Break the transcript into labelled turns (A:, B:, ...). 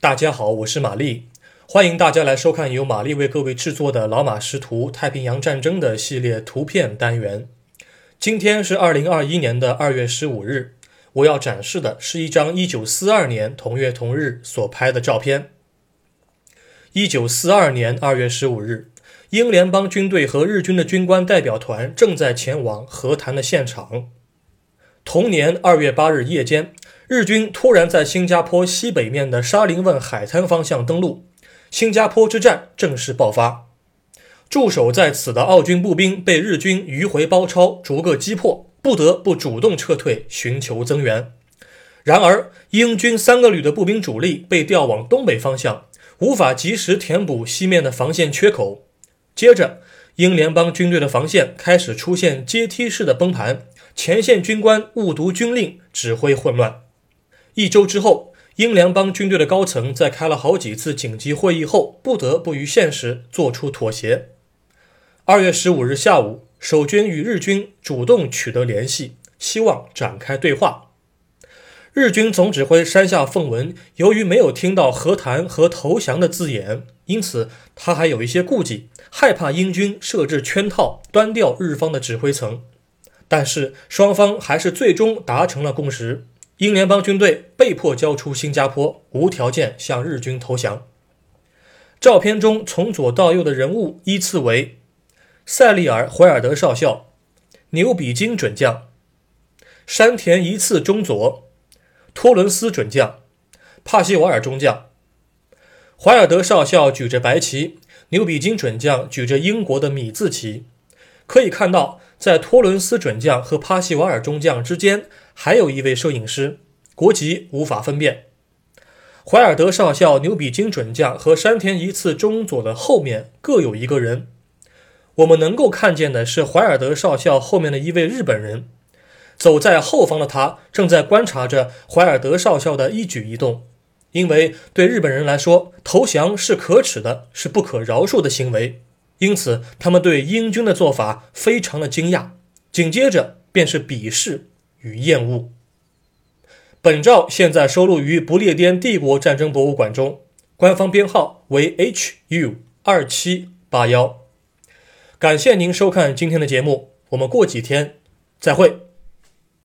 A: 大家好，我是玛丽，欢迎大家来收看由玛丽为各位制作的《老马识图：太平洋战争》的系列图片单元。今天是二零二一年的二月十五日，我要展示的是一张一九四二年同月同日所拍的照片。一九四二年二月十五日，英联邦军队和日军的军官代表团正在前往和谈的现场。同年二月八日夜间。日军突然在新加坡西北面的沙林汶海滩方向登陆，新加坡之战正式爆发。驻守在此的澳军步兵被日军迂回包抄，逐个击破，不得不主动撤退，寻求增援。然而，英军三个旅的步兵主力被调往东北方向，无法及时填补西面的防线缺口。接着，英联邦军队的防线开始出现阶梯式的崩盘，前线军官误读军令，指挥混乱。一周之后，英联邦军队的高层在开了好几次紧急会议后，不得不与现实做出妥协。二月十五日下午，守军与日军主动取得联系，希望展开对话。日军总指挥山下奉文由于没有听到和谈和投降的字眼，因此他还有一些顾忌，害怕英军设置圈套，端掉日方的指挥层。但是双方还是最终达成了共识。英联邦军队被迫交出新加坡，无条件向日军投降。照片中从左到右的人物依次为：塞利尔·怀尔德少校、牛比金准将、山田一次中佐、托伦斯准将、帕西瓦尔中将。怀尔德少校举着白旗，牛比金准将举着英国的米字旗。可以看到，在托伦斯准将和帕西瓦尔中将之间。还有一位摄影师，国籍无法分辨。怀尔德少校、牛比金准将和山田一次中佐的后面各有一个人。我们能够看见的是怀尔德少校后面的一位日本人，走在后方的他正在观察着怀尔德少校的一举一动，因为对日本人来说，投降是可耻的，是不可饶恕的行为，因此他们对英军的做法非常的惊讶。紧接着便是鄙视。与厌恶。本照现在收录于不列颠帝国战争博物馆中，官方编号为 HU 二七八幺。感谢您收看今天的节目，我们过几天再会。